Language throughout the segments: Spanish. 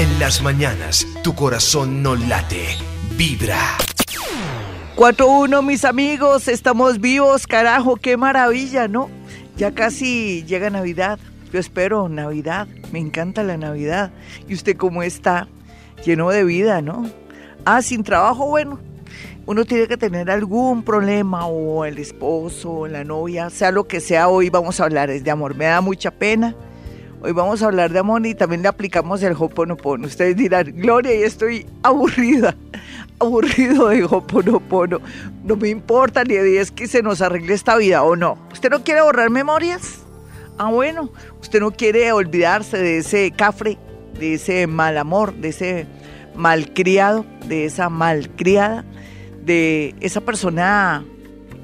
En las mañanas, tu corazón no late, vibra. 4-1, mis amigos, estamos vivos, carajo, qué maravilla, ¿no? Ya casi llega Navidad. Yo espero Navidad, me encanta la Navidad. ¿Y usted cómo está? Lleno de vida, ¿no? Ah, sin trabajo, bueno, uno tiene que tener algún problema o el esposo o la novia, sea lo que sea, hoy vamos a hablar de amor. Me da mucha pena. Hoy vamos a hablar de amor y también le aplicamos el Hoponopono. Ustedes dirán, Gloria, y estoy aburrida, aburrido de Hoponopono. No me importa ni de es que se nos arregle esta vida o no. ¿Usted no quiere borrar memorias? Ah, bueno, usted no quiere olvidarse de ese cafre, de ese mal amor, de ese malcriado, de esa malcriada de esa persona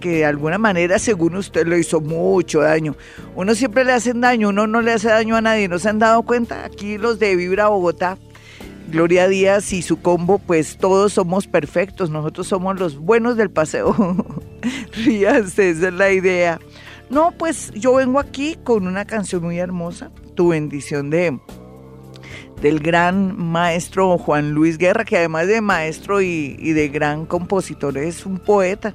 de alguna manera, según usted, le hizo mucho daño. Uno siempre le hacen daño, uno no le hace daño a nadie, ¿no se han dado cuenta? Aquí los de Vibra Bogotá, Gloria Díaz y su combo, pues todos somos perfectos, nosotros somos los buenos del paseo. Ríanse, esa es la idea. No, pues yo vengo aquí con una canción muy hermosa, Tu bendición de del gran maestro Juan Luis Guerra, que además de maestro y, de gran compositor es un poeta.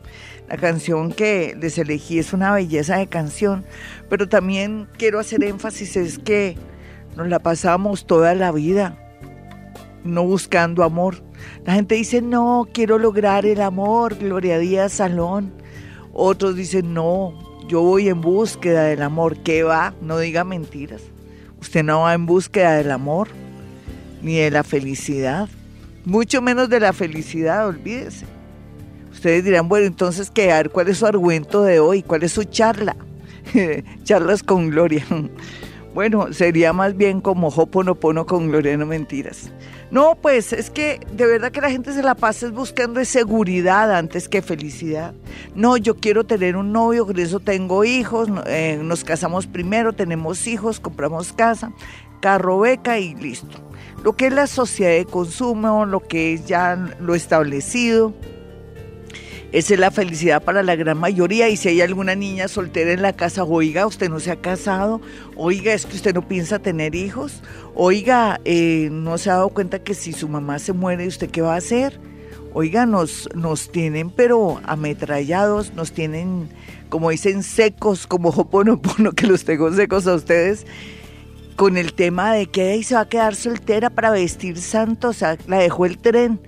La canción que les elegí es una belleza de canción, pero también quiero hacer énfasis es que nos la pasamos toda la vida no buscando amor. La gente dice, no, quiero lograr el amor, Gloria Díaz Salón. Otros dicen, no, yo voy en búsqueda del amor. ¿Qué va? No diga mentiras. Usted no va en búsqueda del amor ni de la felicidad, mucho menos de la felicidad, olvídese. Ustedes dirán, bueno, entonces, ¿qué? ¿cuál es su argumento de hoy? ¿Cuál es su charla? Charlas con Gloria. Bueno, sería más bien como Hoponopono con Gloria, no mentiras. No, pues es que de verdad que la gente se la pasa buscando seguridad antes que felicidad. No, yo quiero tener un novio, con eso tengo hijos, eh, nos casamos primero, tenemos hijos, compramos casa, carro, beca y listo lo que es la sociedad de consumo, lo que es ya lo establecido. Esa es la felicidad para la gran mayoría. Y si hay alguna niña soltera en la casa, oiga, usted no se ha casado, oiga, es que usted no piensa tener hijos, oiga, eh, no se ha dado cuenta que si su mamá se muere, ¿usted qué va a hacer? Oiga, nos, nos tienen pero ametrallados, nos tienen, como dicen, secos, como Hoponopono, que los tengo secos a ustedes con el tema de que ahí se va a quedar soltera para vestir santo, o sea, la dejó el tren.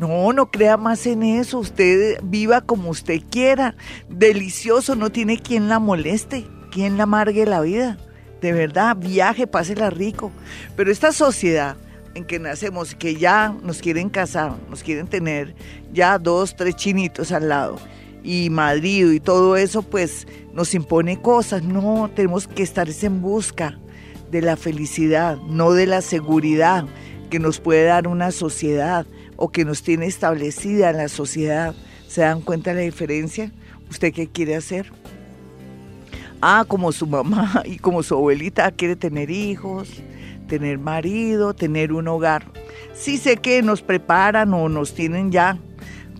No, no crea más en eso, usted viva como usted quiera, delicioso, no tiene quien la moleste, quien la amargue la vida. De verdad, viaje, pásela rico. Pero esta sociedad en que nacemos, que ya nos quieren casar, nos quieren tener ya dos, tres chinitos al lado, y Madrid y todo eso, pues nos impone cosas. No, tenemos que estar en busca de la felicidad, no de la seguridad que nos puede dar una sociedad o que nos tiene establecida la sociedad. ¿Se dan cuenta de la diferencia? ¿Usted qué quiere hacer? Ah, como su mamá y como su abuelita quiere tener hijos, tener marido, tener un hogar. Sí sé que nos preparan o nos tienen ya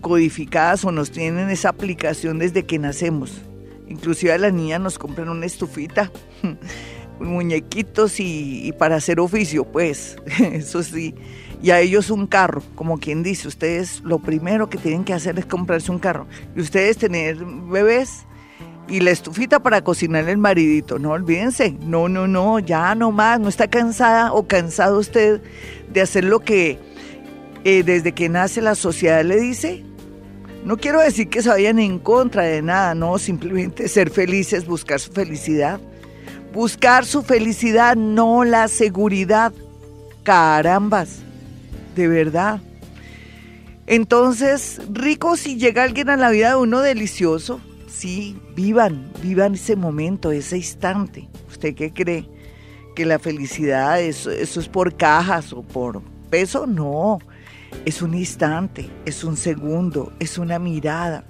codificadas o nos tienen esa aplicación desde que nacemos. Inclusive a las niñas nos compran una estufita muñequitos y, para hacer oficio, pues, eso sí. Y a ellos un carro, como quien dice, ustedes lo primero que tienen que hacer es comprarse un carro. Y ustedes tener bebés y la estufita para cocinar el maridito, no olvídense. No, no, no, ya no más, no está cansada o cansado usted de hacer lo que eh, desde que nace la sociedad le dice. No quiero decir que se vayan en contra de nada, no, simplemente ser felices, buscar su felicidad. Buscar su felicidad, no la seguridad. Carambas, de verdad. Entonces, rico si llega alguien a la vida de uno delicioso. Sí, vivan, vivan ese momento, ese instante. ¿Usted qué cree? ¿Que la felicidad, eso, eso es por cajas o por peso? No, es un instante, es un segundo, es una mirada,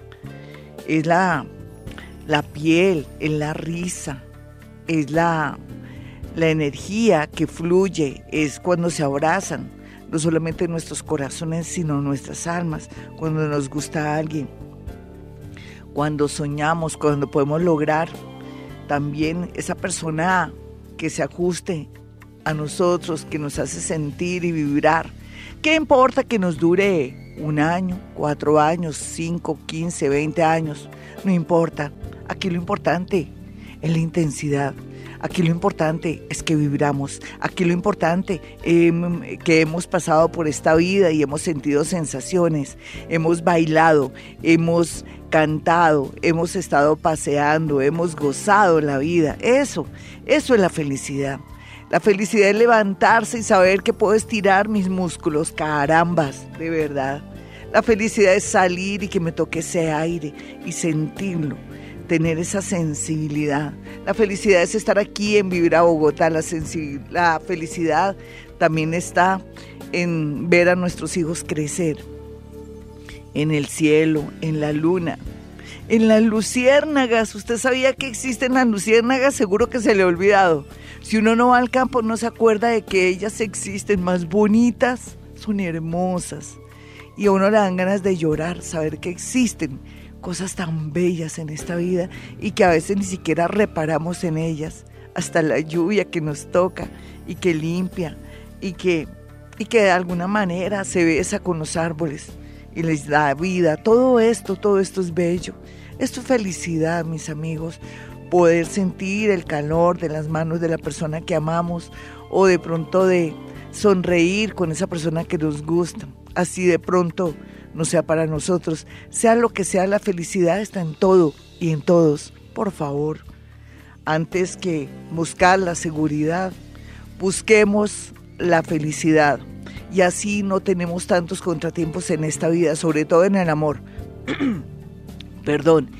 es la, la piel, es la risa, es la, la energía que fluye, es cuando se abrazan, no solamente nuestros corazones, sino nuestras almas, cuando nos gusta alguien, cuando soñamos, cuando podemos lograr también esa persona que se ajuste a nosotros, que nos hace sentir y vibrar. ¿Qué importa que nos dure un año, cuatro años, cinco, quince, veinte años? No importa. Aquí lo importante es la intensidad. Aquí lo importante es que vibramos. Aquí lo importante es que hemos pasado por esta vida y hemos sentido sensaciones. Hemos bailado, hemos cantado, hemos estado paseando, hemos gozado la vida. Eso, eso es la felicidad. La felicidad es levantarse y saber que puedo estirar mis músculos, carambas, de verdad. La felicidad es salir y que me toque ese aire y sentirlo, tener esa sensibilidad. La felicidad es estar aquí en vivir a Bogotá. La, felicidad también está en ver a nuestros hijos crecer, en el cielo, en la luna, en las luciérnagas. ¿Usted sabía que existen las luciérnagas? Seguro que se le ha olvidado. Si uno no va al campo no se acuerda de que ellas existen más bonitas, son hermosas. Y a uno le dan ganas de llorar, saber que existen cosas tan bellas en esta vida y que a veces ni siquiera reparamos en ellas. Hasta la lluvia que nos toca y que limpia y que, y que de alguna manera se besa con los árboles y les da vida. Todo esto, todo esto es bello. Esto es felicidad, mis amigos poder sentir el calor de las manos de la persona que amamos o de pronto de sonreír con esa persona que nos gusta. Así de pronto no sea para nosotros, sea lo que sea, la felicidad está en todo y en todos. Por favor, antes que buscar la seguridad, busquemos la felicidad. Y así no tenemos tantos contratiempos en esta vida, sobre todo en el amor. Perdón.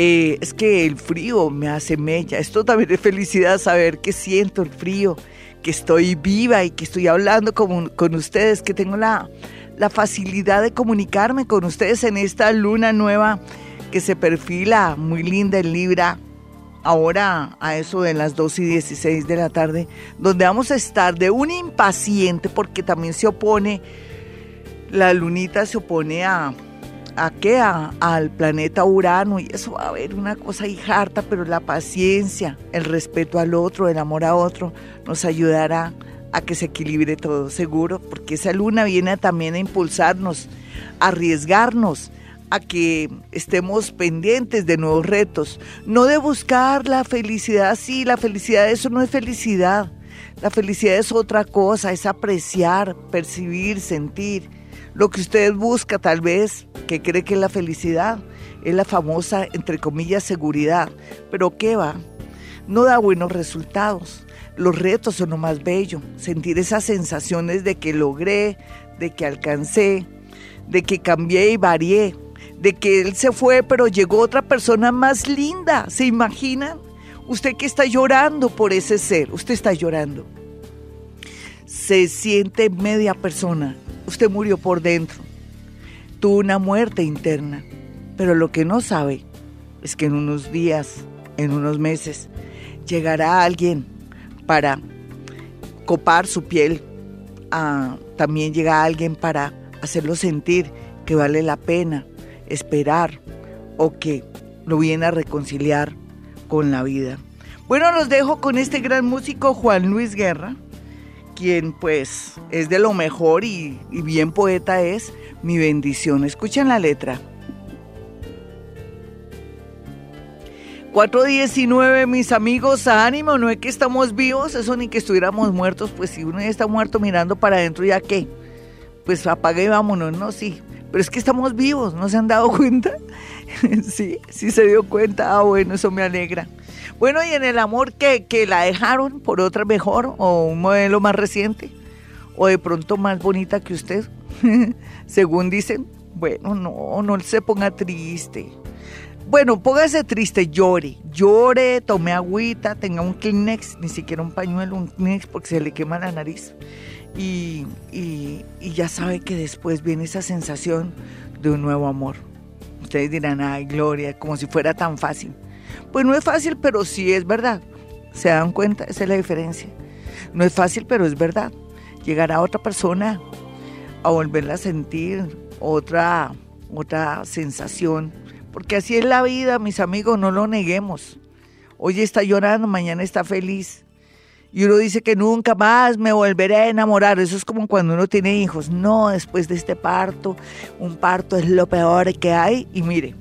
Eh, es que el frío me hace mella. Esto también es felicidad saber que siento el frío, que estoy viva y que estoy hablando con, con ustedes, que tengo la, la facilidad de comunicarme con ustedes en esta luna nueva que se perfila muy linda en Libra. Ahora a eso de las 2 y 16 de la tarde, donde vamos a estar de un impaciente, porque también se opone, la lunita se opone a, ¿A qué? al planeta Urano y eso va a haber una cosa y harta, pero la paciencia, el respeto al otro, el amor a otro, nos ayudará a que se equilibre todo, seguro, porque esa luna viene también a impulsarnos, a arriesgarnos, a que estemos pendientes de nuevos retos, no de buscar la felicidad, sí, la felicidad, eso no es felicidad, la felicidad es otra cosa, es apreciar, percibir, sentir lo que usted busca tal vez, que cree que es la felicidad, es la famosa, entre comillas, seguridad. Pero ¿qué va? No da buenos resultados. Los retos son lo más bello. Sentir esas sensaciones de que logré, de que alcancé, de que cambié y varié, de que él se fue pero llegó otra persona más linda. ¿Se imaginan? Usted que está llorando por ese ser, usted está llorando. Se siente media persona Usted murió por dentro. Tuvo una muerte interna. Pero lo que no sabe es que en unos días, en unos meses, llegará alguien para copar su piel. Ah, también llega alguien para hacerlo sentir que vale la pena esperar o que lo viene a reconciliar con la vida. Bueno, los dejo con este gran músico Juan Luis Guerra quien pues es de lo mejor y, bien poeta es, mi bendición. Escuchen la letra. 419, mis amigos, ánimo, no es que estamos vivos, eso ni que estuviéramos muertos, pues si uno ya está muerto mirando para adentro, ¿ya qué? Pues apague y vámonos, no, sí, pero es que estamos vivos, ¿no se han dado cuenta? sí, sí se dio cuenta, ah, bueno, eso me alegra. Bueno, y en el amor que, que la dejaron por otra mejor o un modelo más reciente o de pronto más bonita que usted, según dicen, bueno, no, no se ponga triste. Bueno, póngase triste, llore, llore, tome agüita, tenga un Kleenex, ni siquiera un pañuelo, un Kleenex porque se le quema la nariz. Y, ya sabe que después viene esa sensación de un nuevo amor. Ustedes dirán, ay, Gloria, como si fuera tan fácil. Pues no es fácil, pero sí es verdad. ¿Se dan cuenta? Esa es la diferencia. No es fácil, pero es verdad. Llegar a otra persona a volverla a sentir otra, otra sensación. Porque así es la vida, mis amigos, no lo neguemos. Hoy está llorando, mañana está feliz. Y uno dice que nunca más me volveré a enamorar. Eso es como cuando uno tiene hijos. No, después de este parto, un parto es lo peor que hay. Y mire,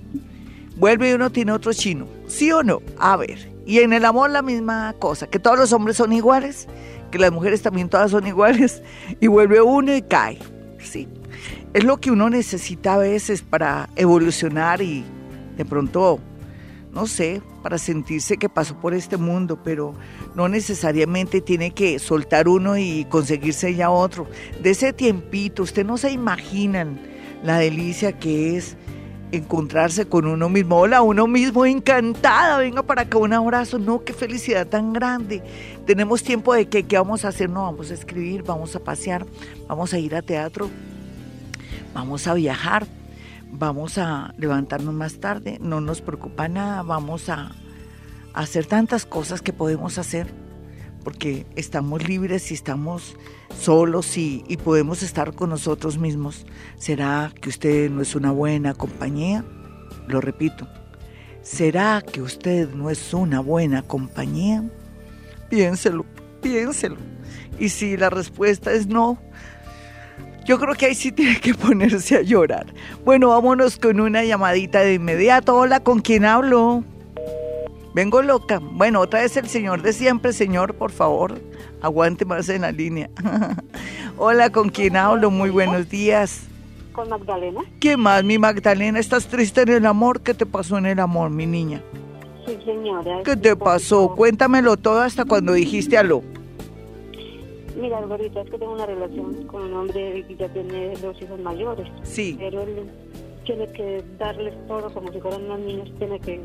vuelve y uno tiene otro chino. ¿Sí o no? A ver. Y en el amor la misma cosa, que todos los hombres son iguales, que las mujeres también todas son iguales. Y vuelve uno y cae. Sí. Es lo que uno necesita a veces para evolucionar y de pronto no sé, para sentirse que pasó por este mundo, pero no necesariamente tiene que soltar uno y conseguirse ya otro. De ese tiempito, usted no se imaginan la delicia que es encontrarse con uno mismo. Hola, uno mismo, encantada, venga para acá, un abrazo. No, qué felicidad tan grande. Tenemos tiempo de que, ¿qué vamos a hacer? No, vamos a escribir, vamos a pasear, vamos a ir a teatro, vamos a viajar, vamos a levantarnos más tarde, no nos preocupa nada, vamos a, hacer tantas cosas que podemos hacer, porque estamos libres y estamos solos y, y, podemos estar con nosotros mismos. ¿Será que usted no es una buena compañía? Lo repito, ¿será que usted no es una buena compañía? Piénselo, piénselo. Y si la respuesta es no, yo creo que ahí sí tiene que ponerse a llorar. Bueno, vámonos con una llamadita de inmediato. Hola, ¿con quién hablo? Vengo loca. Bueno, otra vez el señor de siempre, señor, por favor, aguante más en la línea. Hola, ¿con quién hablo? Muy buenos días. Con Magdalena. ¿Qué más, mi Magdalena? ¿Estás triste en el amor? ¿Qué te pasó en el amor, mi niña? Sí, señora. ¿Qué te pasó? Cuéntamelo todo hasta cuando dijiste aló. Mira, Alvarito, es que tengo una relación con un hombre que ya tiene dos hijos mayores. Sí. Pero él tiene que darles todo como si fueran unos niños, tiene que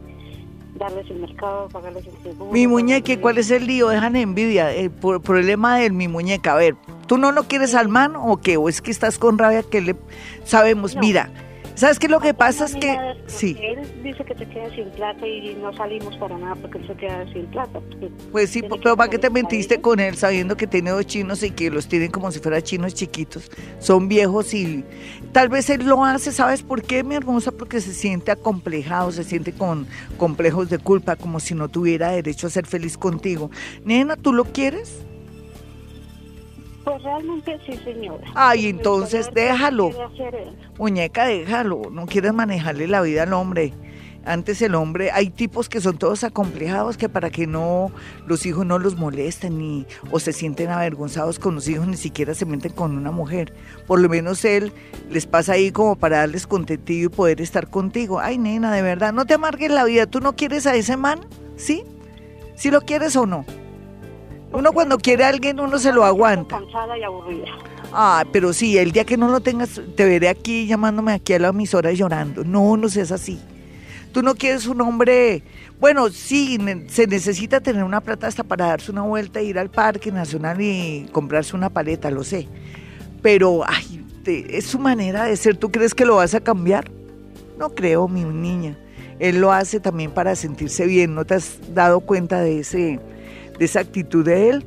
darles el mercado, pagarles el seguro. Mi muñeca, ¿cuál es el lío? Dejan envidia. El problema de mi muñeca. A ver, ¿tú no lo quieres al man o qué? ¿O es que estás con rabia que le sabemos? Mira ¿Sabes qué? Lo que pasa es que... Sí. Él dice que te quedas sin plata y no salimos para nada porque él se queda sin plata. Pues sí, pero ¿para qué te mentiste con él sabiendo que tiene dos chinos y que los tienen como si fueran chinos chiquitos? Son viejos y tal vez él lo hace, ¿sabes por qué, mi hermosa? Porque se siente acomplejado, se siente con complejos de culpa, como si no tuviera derecho a ser feliz contigo. Nena, ¿tú lo quieres? Pues realmente sí, señora. Ay, entonces déjalo. Muñeca, déjalo. No quieres manejarle la vida al hombre. Antes el hombre, hay tipos que son todos acomplejados que para que no los hijos no los molesten ni o se sienten avergonzados con los hijos ni siquiera se meten con una mujer. Por lo menos él les pasa ahí como para darles contentillo y poder estar contigo. Ay, nena, de verdad, no te amargues la vida. ¿Tú no quieres a ese man? ¿Sí? ¿Sí lo quieres o no? Uno cuando quiere a alguien, uno se lo aguanta. Cansada y aburrida. Ah, pero sí, el día que no lo tengas, te veré aquí llamándome aquí a la emisora llorando. No, no seas así. Tú no quieres un hombre, bueno, sí, se necesita tener una plata hasta para darse una vuelta, ir al Parque Nacional y comprarse una paleta, lo sé. Pero, ay, es su manera de ser. ¿Tú crees que lo vas a cambiar? No creo, mi niña. Él lo hace también para sentirse bien. ¿No te has dado cuenta de ese de esa actitud de él.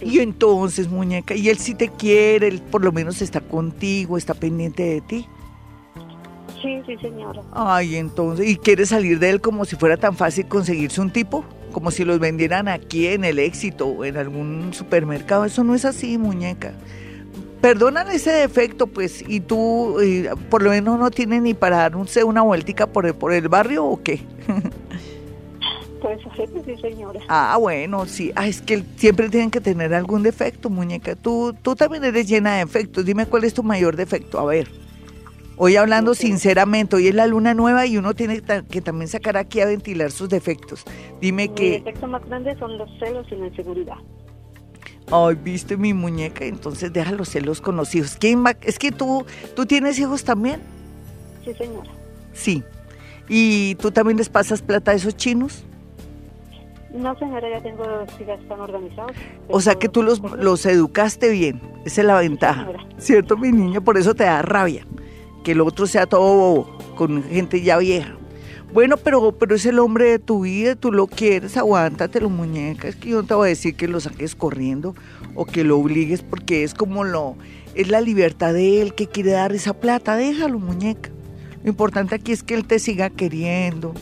Y entonces, muñeca, y él sí te quiere, él por lo menos está contigo, está pendiente de ti. Sí, sí, señora. Ay, entonces, ¿y quiere salir de él como si fuera tan fácil conseguirse un tipo? Como si los vendieran aquí en el éxito o en algún supermercado. Eso no es así, muñeca. Perdonan ese defecto, pues, y tú por lo menos no tienes ni para darse una vueltica por el, por el barrio o qué. Pues sí, señora. Ah, bueno, sí. Ah, es que siempre tienen que tener algún defecto, muñeca. Tú, tú también eres llena de defectos. Dime cuál es tu mayor defecto. A ver. Hoy hablando sinceramente, hoy es la luna nueva y uno tiene que también sacar aquí a ventilar sus defectos. Dime que... Mi defecto más grande son los celos y la inseguridad. Ay, viste mi muñeca, entonces deja los celos con los hijos. ¿Quién va? Es que tú, tú tienes hijos también. Sí, señora. Sí. ¿Y tú también les pasas plata a esos chinos? No, señora, ya tengo ya están organizados. O sea que tú los, los educaste bien, esa es la ventaja. ¿Cierto, mi niño? Por eso te da rabia, que el otro sea todo bobo, con gente ya vieja. Bueno, pero, pero es el hombre de tu vida, tú lo quieres, aguántate, lo muñeca. Es que yo no te voy a decir que lo saques corriendo o que lo obligues porque es como lo, es la libertad de él que quiere dar esa plata, déjalo, muñeca. Lo importante aquí es que él te siga queriendo,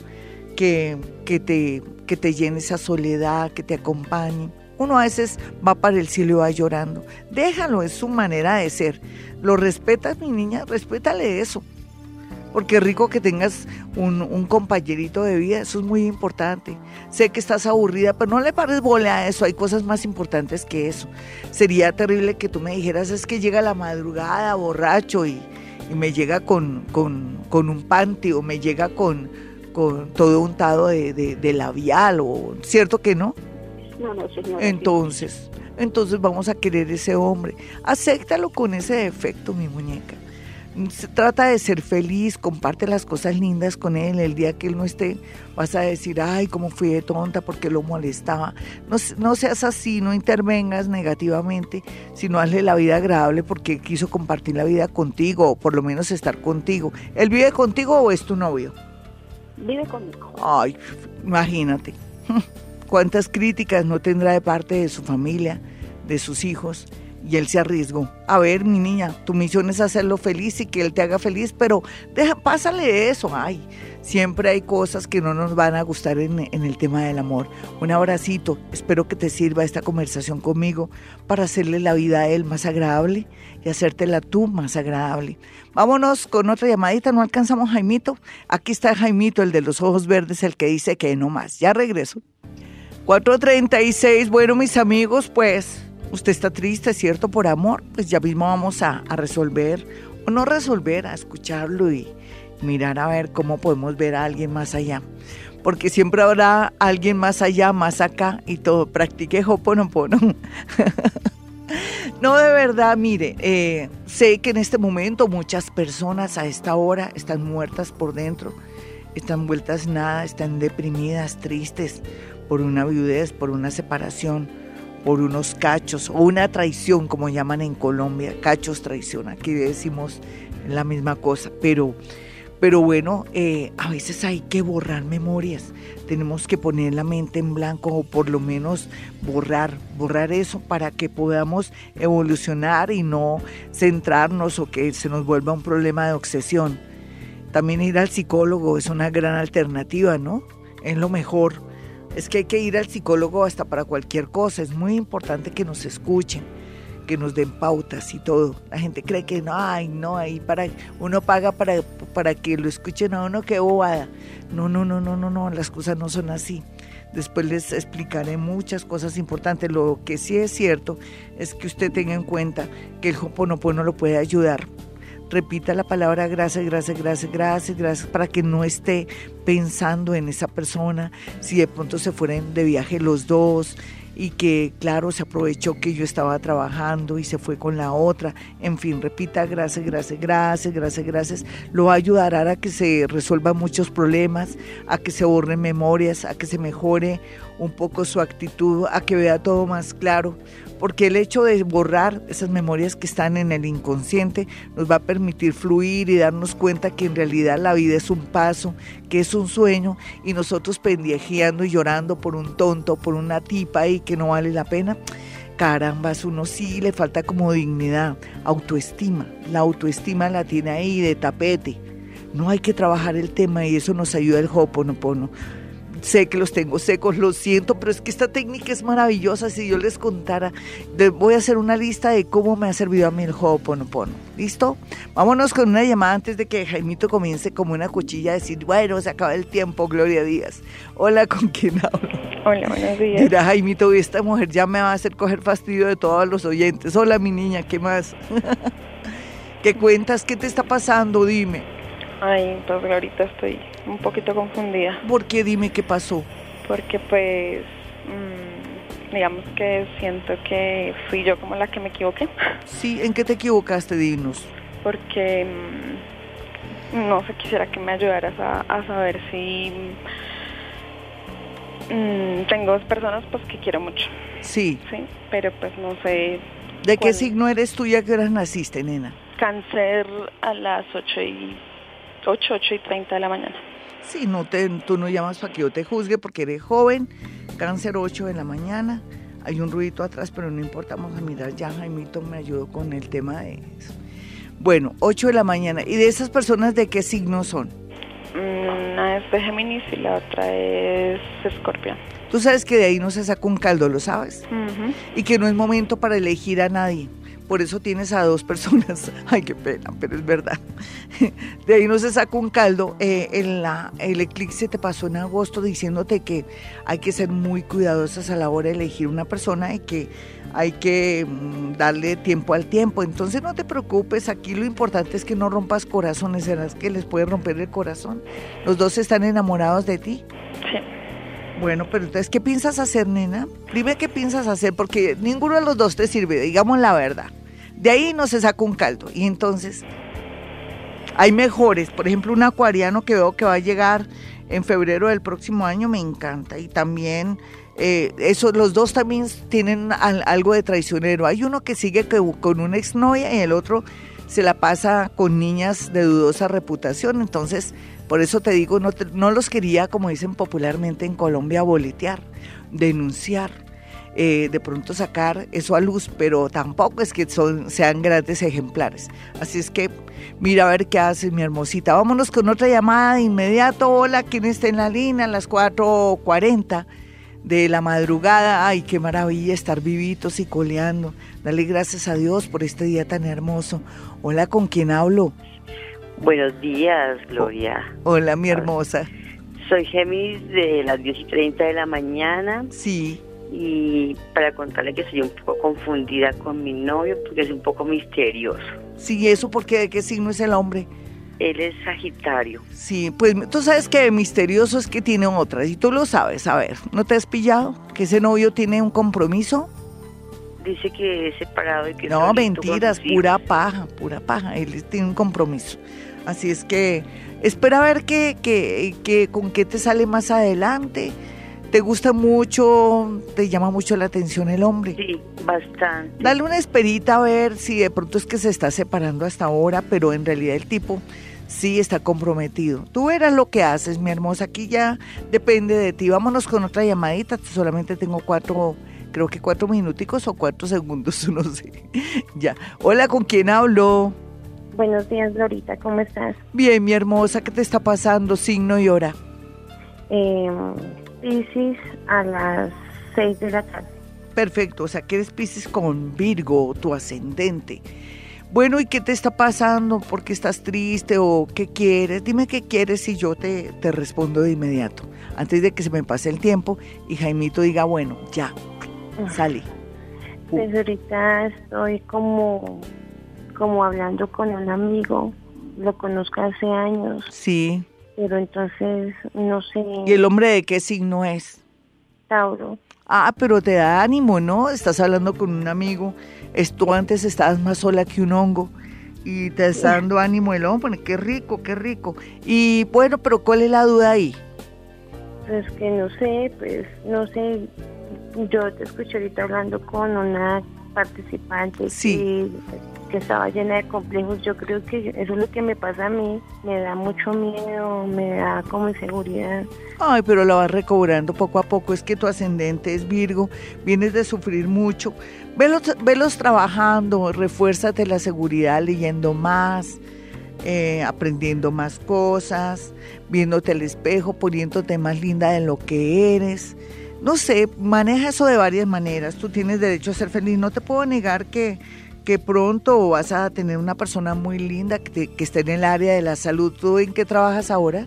que, que te que te llene esa soledad, que te acompañe. Uno a veces va para el cielo y va llorando. Déjalo, es su manera de ser. ¿Lo respetas, mi niña? Respétale eso. Porque es rico que tengas un, compañerito de vida, eso es muy importante. Sé que estás aburrida, pero no le pares bola a eso, hay cosas más importantes que eso. Sería terrible que tú me dijeras, es que llega la madrugada borracho y, me llega con, con, con un panty o me llega con, con todo untado de, de, de labial, o ¿cierto que no? No, no, señora. Entonces, entonces vamos a querer ese hombre. Acéptalo con ese defecto, mi muñeca. Se trata de ser feliz, comparte las cosas lindas con él. El día que él no esté, vas a decir, ay, cómo fui de tonta porque lo molestaba. No, no seas así, no intervengas negativamente, sino hazle la vida agradable porque quiso compartir la vida contigo, o por lo menos estar contigo. ¿Él vive contigo o es tu novio? Vive conmigo. Ay, imagínate. ¿Cuántas críticas no tendrá de parte de su familia, de sus hijos? y él se arriesgó. A ver, mi niña, tu misión es hacerlo feliz y que él te haga feliz, pero deja, pásale eso. Ay, siempre hay cosas que no nos van a gustar en, el tema del amor. Un abracito, espero que te sirva esta conversación conmigo para hacerle la vida a él más agradable y hacértela tú más agradable. Vámonos con otra llamadita, no alcanzamos Jaimito. Aquí está Jaimito, el de los ojos verdes, el que dice que no más. Ya regreso. 436, bueno mis amigos, pues usted está triste, ¿cierto? Por amor, pues ya mismo vamos a, a, resolver, o no resolver, a escucharlo y mirar a ver cómo podemos ver a alguien más allá. Porque siempre habrá alguien más allá, más acá y todo. Practique Hoponopono. no, de verdad, mire, eh, sé que en este momento muchas personas a esta hora están muertas por dentro, están vueltas nada, están deprimidas, tristes por una viudez, por una separación por unos cachos o una traición, como llaman en Colombia, cachos traición, aquí decimos la misma cosa, pero, pero bueno, eh, a veces hay que borrar memorias, tenemos que poner la mente en blanco o por lo menos borrar, borrar eso para que podamos evolucionar y no centrarnos o que se nos vuelva un problema de obsesión. También ir al psicólogo es una gran alternativa, ¿no? Es lo mejor es que hay que ir al psicólogo hasta para cualquier cosa. Es muy importante que nos escuchen, que nos den pautas y todo. La gente cree que no, ay, no, ahí para uno paga para, para que lo escuchen a uno, qué bobada. No, no, no, no, no, no, las cosas no son así. Después les explicaré muchas cosas importantes. Lo que sí es cierto es que usted tenga en cuenta que el Hoponopono lo puede ayudar repita la palabra gracias, gracias, gracias, gracias, gracias, para que no esté pensando en esa persona, si de pronto se fueran de viaje los dos y que claro se aprovechó que yo estaba trabajando y se fue con la otra, en fin, repita gracias, gracias, gracias, gracias, gracias, lo ayudará a que se resuelvan muchos problemas, a que se borren memorias, a que se mejore un poco su actitud, a que vea todo más claro, porque el hecho de borrar esas memorias que están en el inconsciente nos va a permitir fluir y darnos cuenta que en realidad la vida es un paso, que es un sueño y nosotros pendiejeando y llorando por un tonto, por una tipa ahí que no vale la pena. Caramba, uno sí le falta como dignidad, autoestima. La autoestima la tiene ahí de tapete. No hay que trabajar el tema y eso nos ayuda el Hoponopono sé que los tengo secos, lo siento, pero es que esta técnica es maravillosa. Si yo les contara, voy a hacer una lista de cómo me ha servido a mí el Ho'oponopono. ¿Listo? Vámonos con una llamada antes de que Jaimito comience como una cuchilla a decir, bueno, se acaba el tiempo, Gloria Díaz. Hola, ¿con quién hablo? Hola, buenos días. Mira, Jaimito, esta mujer ya me va a hacer coger fastidio de todos los oyentes. Hola, mi niña, ¿qué más? ¿Qué cuentas? ¿Qué te está pasando? Dime. Ay, pues ahorita estoy un poquito confundida. ¿Por qué? Dime qué pasó. Porque pues, mmm, digamos que siento que fui yo como la que me equivoqué. Sí, ¿en qué te equivocaste, dinos? Porque, mmm, no sé, quisiera que me ayudaras a, a saber si mmm, tengo dos personas pues que quiero mucho. Sí. Sí, pero pues no sé. ¿De qué signo eres tú y a qué horas naciste, nena? Cáncer a las ocho y 8, 8 y 30 de la mañana. Sí, no te, tú no llamas para que yo te juzgue porque eres joven, cáncer 8 de la mañana, hay un ruido atrás, pero no importa, vamos a mirar, ya Jaimito me ayudó con el tema de eso. Bueno, 8 de la mañana, ¿y de esas personas de qué signo son? Una es de Géminis y la otra es Escorpión. Tú sabes que de ahí no se saca un caldo, ¿lo sabes? Y que no es momento para elegir a nadie. Por eso tienes a dos personas. Ay, qué pena, pero es verdad. De ahí no se saca un caldo. Eh, la, el eclipse te pasó en agosto diciéndote que hay que ser muy cuidadosas a la hora de elegir una persona y que hay que mm, darle tiempo al tiempo. Entonces no te preocupes, aquí lo importante es que no rompas corazones, serás que les puede romper el corazón. Los dos están enamorados de ti. Sí. Bueno, pero entonces, ¿qué piensas hacer, nena? Dime qué piensas hacer, porque ninguno de los dos te sirve, digamos la verdad. De ahí no se saca un caldo. Y entonces, hay mejores. Por ejemplo, un acuariano que veo que va a llegar en febrero del próximo año, me encanta. Y también, eh, eso, los dos también tienen algo de traicionero. Hay uno que sigue con una exnovia y el otro se la pasa con niñas de dudosa reputación. Entonces, por eso te digo, no, no los quería, como dicen popularmente en Colombia, boletear, denunciar, eh, de pronto sacar eso a luz, pero tampoco es que son, sean grandes ejemplares. Así es que mira a ver qué hace mi hermosita. Vámonos con otra llamada de inmediato. Hola, ¿quién está en la línea? A las 4.40 de la madrugada. Ay, qué maravilla estar vivitos y coleando. Dale gracias a Dios por este día tan hermoso. Hola, ¿con quién hablo? Buenos días, Gloria. Hola, mi hermosa. Soy Gemis de las 10 y 30 de la mañana. Sí. Y para contarle que soy un poco confundida con mi novio porque es un poco misterioso. Sí, ¿eso porque de qué signo es el hombre? Él es Sagitario. Sí, pues tú sabes que misterioso es que tiene otras y tú lo sabes. A ver, ¿no te has pillado que ese novio tiene un compromiso? Dice que es separado y que... No, mentiras, pura paja, pura paja. Él tiene un compromiso. Así es que espera a ver qué, qué, con qué te sale más adelante. ¿Te gusta mucho, te llama mucho la atención el hombre? Sí, bastante. Dale una esperita a ver si de pronto es que se está separando hasta ahora, pero en realidad el tipo sí está comprometido. Tú verás lo que haces, mi hermosa. Aquí ya depende de ti. Vámonos con otra llamadita. Solamente tengo cuatro, creo que cuatro minuticos o cuatro segundos, no sé. ya. Hola, ¿con quién hablo? Buenos días, Lorita, ¿cómo estás? Bien, mi hermosa, ¿qué te está pasando? Signo y hora. Eh, Pisces a las 6 de la tarde. Perfecto, o sea que eres Pisces con Virgo, tu ascendente. Bueno, ¿y qué te está pasando? ¿Por qué estás triste o qué quieres? Dime qué quieres y yo te, te respondo de inmediato, antes de que se me pase el tiempo y Jaimito diga, bueno, ya, sale. Pues ahorita estoy como como hablando con un amigo, lo conozco hace años. Sí. Pero entonces, no sé. ¿Y el hombre de qué signo es? Tauro. Ah, pero te da ánimo, ¿no? Estás hablando con un amigo. Tú antes estabas más sola que un hongo y te está dando ánimo el hombre. Qué rico, qué rico. Y bueno, pero ¿cuál es la duda ahí? Pues que no sé, pues no sé. Yo te escuché ahorita hablando con una participante sí que estaba llena de complejos. Yo creo que eso es lo que me pasa a mí. Me da mucho miedo, me da como inseguridad. Ay, pero la vas recobrando poco a poco. Es que tu ascendente es Virgo, vienes de sufrir mucho. Velos, velos trabajando, refuérzate la seguridad leyendo más. Eh, aprendiendo más cosas, viéndote al espejo, poniéndote más linda de lo que eres. No sé, maneja eso de varias maneras. Tú tienes derecho a ser feliz. No te puedo negar que que pronto vas a tener una persona muy linda que, que esté en el área de la salud. ¿Tú en qué trabajas ahora?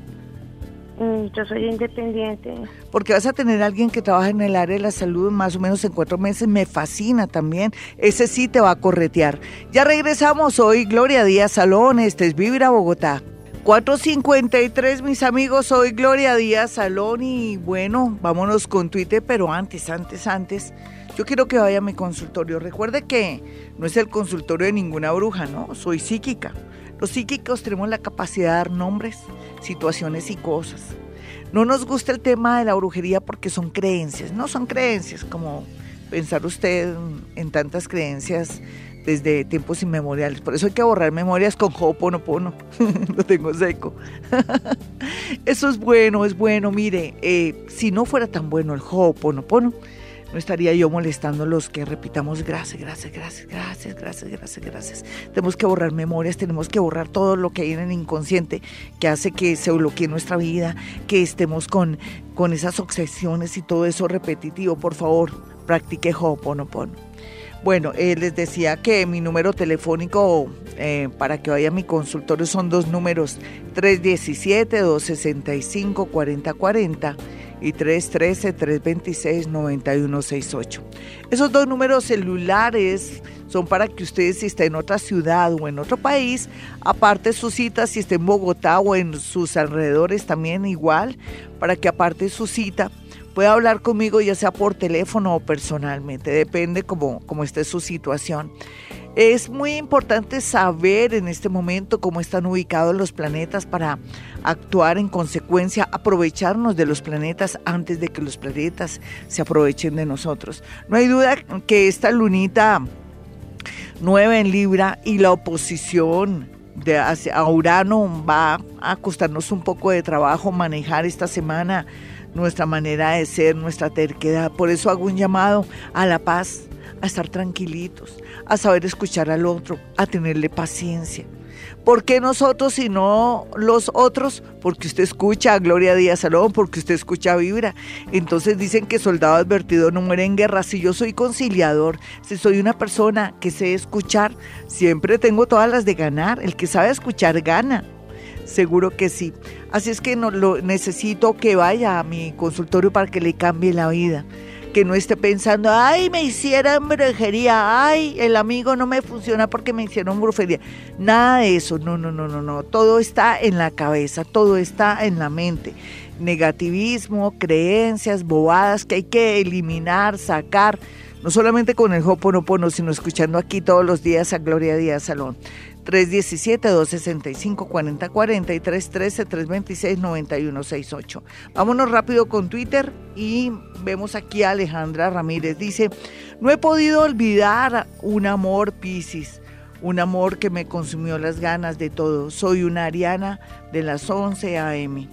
Mm, yo soy independiente. Porque vas a tener a alguien que trabaja en el área de la salud más o menos en cuatro meses. Me fascina también. Ese sí te va a corretear. Ya regresamos hoy. Gloria Díaz Salón. Este es Vibra Bogotá. 453, mis amigos, soy Gloria Díaz Salón y bueno, vámonos con Twitter, pero antes, antes, antes, yo quiero que vaya a mi consultorio. Recuerde que no es el consultorio de ninguna bruja, ¿no? Soy psíquica. Los psíquicos tenemos la capacidad de dar nombres, situaciones y cosas. No nos gusta el tema de la brujería porque son creencias, no son creencias como pensar usted en tantas creencias desde tiempos inmemoriales. Por eso hay que borrar memorias con Ho'oponopono. Lo tengo seco. eso es bueno, es bueno. Mire, eh, si no fuera tan bueno el Ho'oponopono, no estaría yo molestando los que repitamos gracias, gracias, gracias, gracias, gracias, gracias, gracias. Tenemos que borrar memorias, tenemos que borrar todo lo que hay en inconsciente que hace que se bloquee nuestra vida, que estemos con, con esas obsesiones y todo eso repetitivo. Por favor, practique Ho'oponopono. Bueno, eh, les decía que mi número telefónico eh, para que vaya a mi consultorio son dos números, 317-265-4040 y 313-326-9168. Esos dos números celulares son para que ustedes si está en otra ciudad o en otro país, aparte su cita, si está en Bogotá o en sus alrededores también igual, para que aparte su cita pueda hablar conmigo ya sea por teléfono o personalmente, depende como, como esté su situación. Es muy importante saber en este momento cómo están ubicados los planetas para actuar en consecuencia, aprovecharnos de los planetas antes de que los planetas se aprovechen de nosotros. No hay duda que esta lunita nueva en Libra y la oposición de a Urano va a costarnos un poco de trabajo manejar esta semana nuestra manera de ser, nuestra terquedad. Por eso hago un llamado a la paz, a estar tranquilitos, a saber escuchar al otro, a tenerle paciencia. ¿Por qué nosotros y no los otros? Porque usted escucha a Gloria Díaz Salón, porque usted escucha a Vibra. Entonces dicen que soldado advertido no muere en guerra. Si yo soy conciliador, si soy una persona que sé escuchar, siempre tengo todas las de ganar. El que sabe escuchar gana. Seguro que sí. Así es que no, lo, necesito que vaya a mi consultorio para que le cambie la vida que no esté pensando, ay, me hicieron brujería, ay, el amigo no me funciona porque me hicieron brujería. Nada de eso, no, no, no, no, no. Todo está en la cabeza, todo está en la mente. Negativismo, creencias, bobadas que hay que eliminar, sacar, no solamente con el Hoponopono, sino escuchando aquí todos los días a Gloria Díaz Salón. 317-265-4040 y 313-326-9168. Vámonos rápido con Twitter y vemos aquí a Alejandra Ramírez. Dice, no he podido olvidar un amor Piscis, un amor que me consumió las ganas de todo. Soy una ariana de las 11 a.m.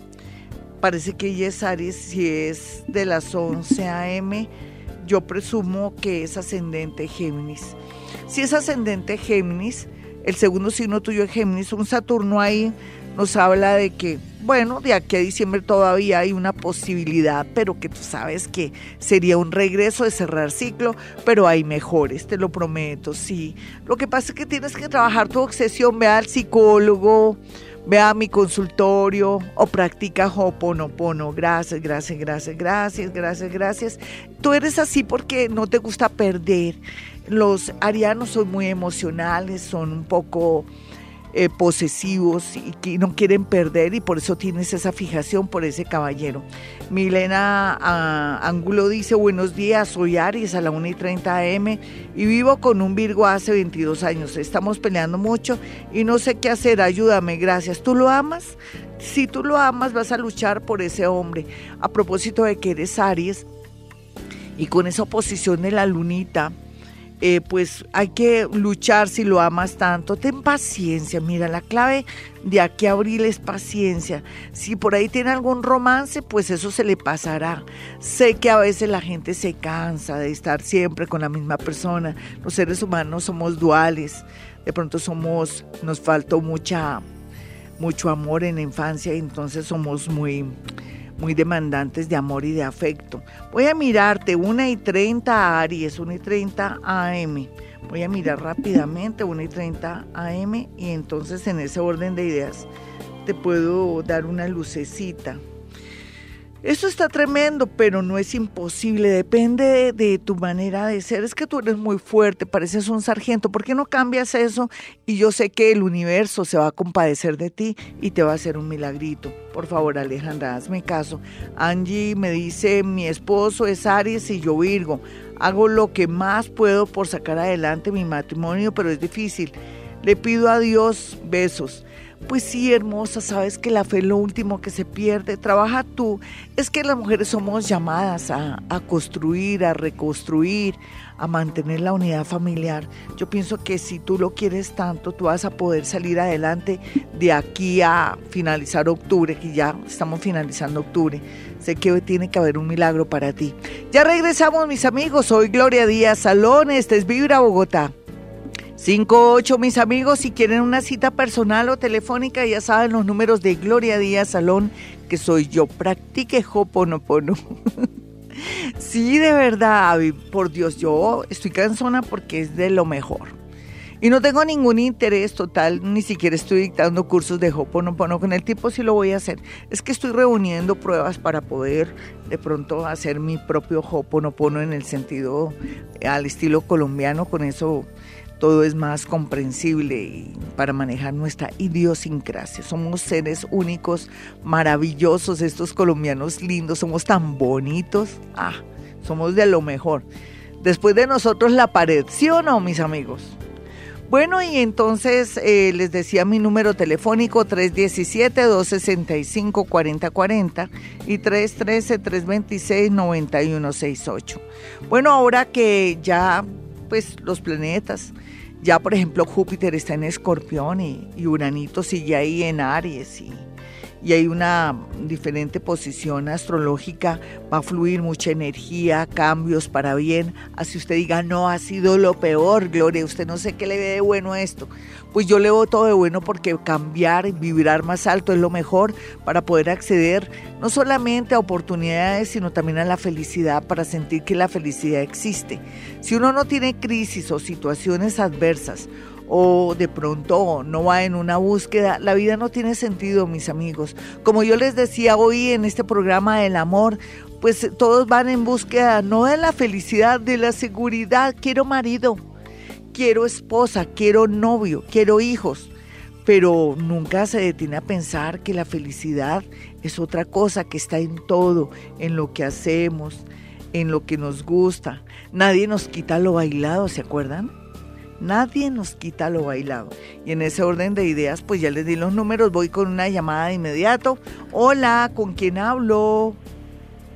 Parece que ella es Aries, si es de las 11 a.m., yo presumo que es ascendente Géminis. Si es ascendente Géminis, el segundo signo tuyo es Géminis, un Saturno ahí nos habla de que, bueno, de aquí a diciembre todavía hay una posibilidad, pero que tú sabes que sería un regreso de cerrar ciclo, pero hay mejores, te lo prometo, sí. Lo que pasa es que tienes que trabajar tu obsesión, ve al psicólogo, ve a mi consultorio o practica Ho'oponopono. Gracias, gracias, gracias, gracias, gracias, gracias. Tú eres así porque no te gusta perder los arianos son muy emocionales, son un poco eh, posesivos y que no quieren perder y por eso tienes esa fijación por ese caballero. Milena ah, Angulo dice, buenos días, soy Aries a la 1 y 30 am y vivo con un Virgo hace 22 años. Estamos peleando mucho y no sé qué hacer, ayúdame, gracias. ¿Tú lo amas? Si tú lo amas vas a luchar por ese hombre. A propósito de que eres Aries y con esa oposición de la lunita, eh, pues hay que luchar si lo amas tanto. Ten paciencia, mira, la clave de aquí a abril es paciencia. Si por ahí tiene algún romance, pues eso se le pasará. Sé que a veces la gente se cansa de estar siempre con la misma persona. Los seres humanos somos duales. De pronto somos, nos faltó mucha, mucho amor en la infancia entonces somos muy muy demandantes de amor y de afecto. Voy a mirarte, 1 y 30 Aries, 1 y 30 AM. Voy a mirar rápidamente 1 y 30 AM y entonces en ese orden de ideas te puedo dar una lucecita. Eso está tremendo, pero no es imposible, depende de, tu manera de ser. Es que tú eres muy fuerte, pareces un sargento. ¿Por qué no cambias eso? Y yo sé que el universo se va a compadecer de ti y te va a hacer un milagrito. Por favor, Alejandra, hazme caso. Angie me dice, mi esposo es Aries y yo Virgo. Hago lo que más puedo por sacar adelante mi matrimonio, pero es difícil. Le pido a Dios besos. Pues sí, hermosa, sabes que la fe es lo último que se pierde. Trabaja tú. Es que las mujeres somos llamadas a, construir, a reconstruir, a mantener la unidad familiar. Yo pienso que si tú lo quieres tanto, tú vas a poder salir adelante de aquí a finalizar octubre, que ya estamos finalizando octubre. Sé que hoy tiene que haber un milagro para ti. Ya regresamos, mis amigos. Soy Gloria Díaz Salón. Este es Vibra Bogotá. 58, mis amigos, si quieren una cita personal o telefónica, ya saben los números de Gloria Díaz Salón, que soy yo. Practique Hoponopono. sí, de verdad, por Dios, yo estoy cansona porque es de lo mejor. Y no tengo ningún interés total, ni siquiera estoy dictando cursos de Hoponopono con el tipo, sí lo voy a hacer. Es que estoy reuniendo pruebas para poder de pronto hacer mi propio Hoponopono en el sentido al estilo colombiano, con eso todo es más comprensible para manejar nuestra idiosincrasia. Somos seres únicos, maravillosos, estos colombianos lindos, somos tan bonitos. Ah, somos de lo mejor. Después de nosotros la pared, ¿sí o no, mis amigos? Bueno, y entonces eh, les decía mi número telefónico 317-265-4040 y 313-326-9168. Bueno, ahora que ya pues los planetas ya, por ejemplo, Júpiter está en Escorpión y, Uranito sigue ahí en Aries y, y hay una diferente posición astrológica, va a fluir mucha energía, cambios para bien, así usted diga, no, ha sido lo peor, Gloria, usted no sé qué le ve de bueno esto pues yo le veo todo de bueno porque cambiar vibrar más alto es lo mejor para poder acceder no solamente a oportunidades, sino también a la felicidad, para sentir que la felicidad existe. Si uno no tiene crisis o situaciones adversas, o de pronto no va en una búsqueda, la vida no tiene sentido, mis amigos. Como yo les decía hoy en este programa del amor, pues todos van en búsqueda no de la felicidad, de la seguridad. Quiero marido, quiero esposa, quiero novio, quiero hijos, pero nunca se detiene a pensar que la felicidad es otra cosa que está en todo, en lo que hacemos, en lo que nos gusta. Nadie nos quita lo bailado, ¿se acuerdan? Nadie nos quita lo bailado. Y en ese orden de ideas, pues ya les di los números, voy con una llamada de inmediato. Hola, ¿con quién hablo?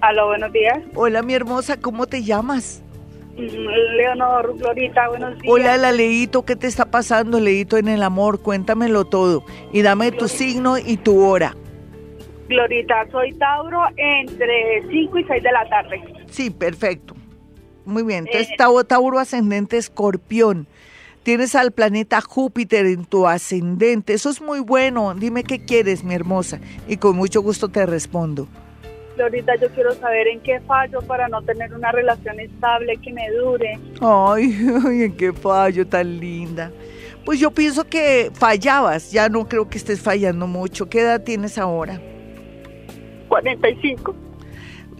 Aló, buenos días. Hola, mi hermosa, ¿cómo te llamas? Leonor, Glorita, buenos días. Hola, la Leito, ¿qué te está pasando, Leito, en el amor? Cuéntamelo todo. Y dame tu signo y tu hora. Glorita, soy Tauro entre 5 y 6 de la tarde. Sí, perfecto. Muy bien. Entonces, eh, Tauro ascendente escorpión. Tienes al planeta Júpiter en tu ascendente. Eso es muy bueno. Dime qué quieres, mi hermosa. Y con mucho gusto te respondo. Ahorita yo quiero saber en qué fallo para no tener una relación estable que me dure. Ay, ay, en qué fallo tan linda. Pues yo pienso que fallabas, ya no creo que estés fallando mucho. ¿Qué edad tienes ahora? 45.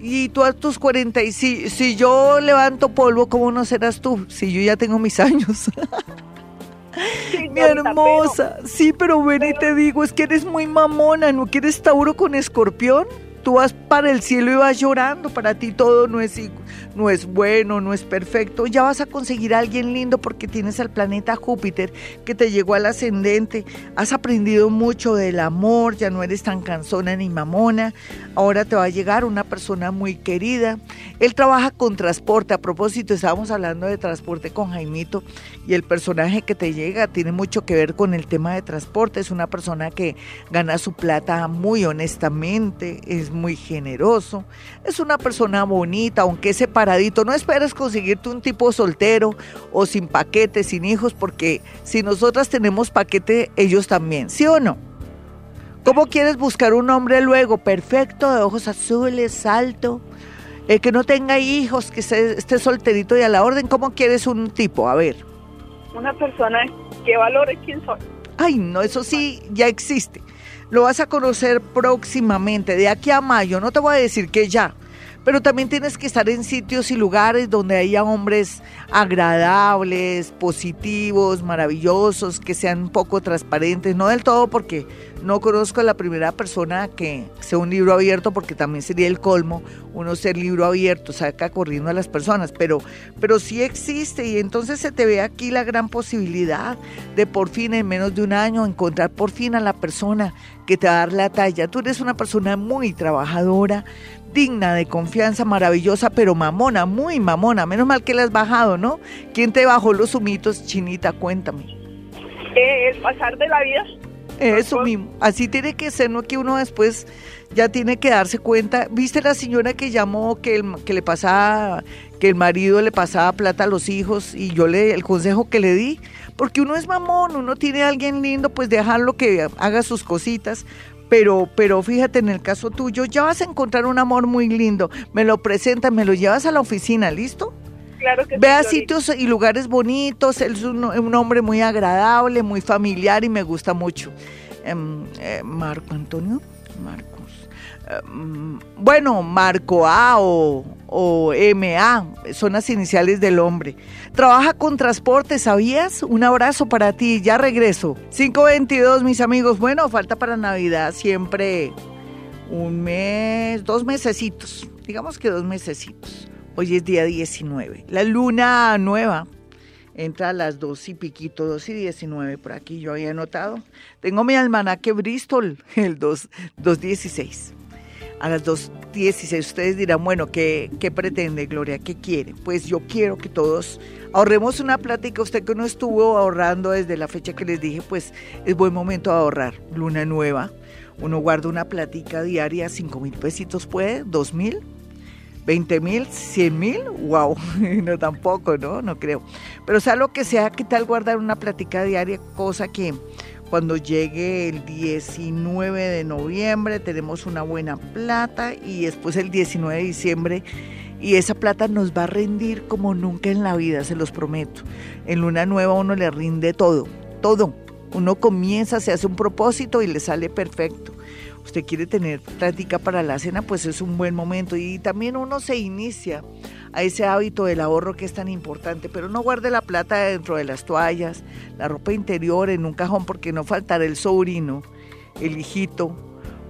Y tú a tus 45, si yo levanto polvo, ¿cómo no serás tú? Si yo ya tengo mis años. Mi hermosa, sí, pero ven y te digo, es que eres muy mamona, ¿no quieres Tauro con escorpión? Tú vas para el cielo y vas llorando, para ti todo no es, no es bueno, no es perfecto. Ya vas a conseguir a alguien lindo porque tienes al planeta Júpiter que te llegó al ascendente. Has aprendido mucho del amor, ya no eres tan cansona ni mamona. Ahora te va a llegar una persona muy querida. Él trabaja con transporte. A propósito, estábamos hablando de transporte con Jaimito y el personaje que te llega tiene mucho que ver con el tema de transporte. Es una persona que gana su plata muy honestamente, es muy generoso, es una persona bonita, aunque separadito. No esperes conseguirte un tipo soltero o sin paquete, sin hijos, porque si nosotras tenemos paquete, ellos también, ¿sí o no? ¿Cómo quieres buscar un hombre luego? Perfecto, de ojos azules, alto, eh, que no tenga hijos, que esté solterito y a la orden. ¿Cómo quieres un tipo? A ver. Una persona que valore quién soy. Ay, no, eso sí ya existe. Lo vas a conocer próximamente, de aquí a mayo. No te voy a decir que ya, pero también tienes que estar en sitios y lugares donde haya hombres agradables, positivos, maravillosos, que sean un poco transparentes, no del todo porque No conozco a la primera persona que sea un libro abierto porque también sería el colmo uno ser libro abierto, saca corriendo a las personas, pero, pero sí existe y entonces se te ve aquí la gran posibilidad de por fin en menos de un año encontrar por fin a la persona que te va a dar la talla. Tú eres una persona muy trabajadora, digna de confianza, maravillosa, pero mamona, muy mamona. Menos mal que la has bajado, ¿no? ¿Quién te bajó los humitos, Chinita? Cuéntame. Eh, el pasar de la vida. Eso mismo, así tiene que ser, no que uno después ya tiene que darse cuenta. ¿Viste la señora que llamó que, el, que le pasaba, que el marido le pasaba plata a los hijos y yo le, el consejo que le di? Porque uno es mamón, uno tiene a alguien lindo, pues dejarlo que haga sus cositas. Pero, pero fíjate, en el caso tuyo, ya vas a encontrar un amor muy lindo. Me lo presentas, me lo llevas a la oficina, ¿listo? Claro que sí, Vea sitios y lugares bonitos, él es un, un hombre muy agradable, muy familiar y me gusta mucho. Em, eh, Marco Antonio, Marcos. Em, bueno, Marco A o, o MA, son las iniciales del hombre. Trabaja con transporte, ¿sabías? Un abrazo para ti, ya regreso. 522, mis amigos. Bueno, falta para Navidad siempre un mes, dos mesecitos, digamos que dos mesecitos. Hoy es día 19. La luna nueva entra a las dos y piquito, dos y 19 por aquí, yo había anotado. Tengo mi almanaque Bristol, el 2, 216. A las 2.16 ustedes dirán, bueno, ¿qué, ¿qué pretende Gloria? ¿Qué quiere? Pues yo quiero que todos ahorremos una plática. Usted que no estuvo ahorrando desde la fecha que les dije, pues es buen momento de ahorrar. Luna nueva, uno guarda una plática diaria, 5 mil pesitos puede, 2 mil, 20 mil, 100 mil, wow, no tampoco, ¿no? No creo. Pero sea lo que sea, ¿qué tal guardar una plática diaria? Cosa que cuando llegue el 19 de noviembre tenemos una buena plata y después el 19 de diciembre y esa plata nos va a rendir como nunca en la vida, se los prometo. En luna nueva uno le rinde todo, todo. Uno comienza, se hace un propósito y le sale perfecto. Usted quiere tener plática para la cena, pues es un buen momento. Y también uno se inicia a ese hábito del ahorro que es tan importante, pero no guarde la plata dentro de las toallas, la ropa interior en un cajón, porque no faltará el sobrino, el hijito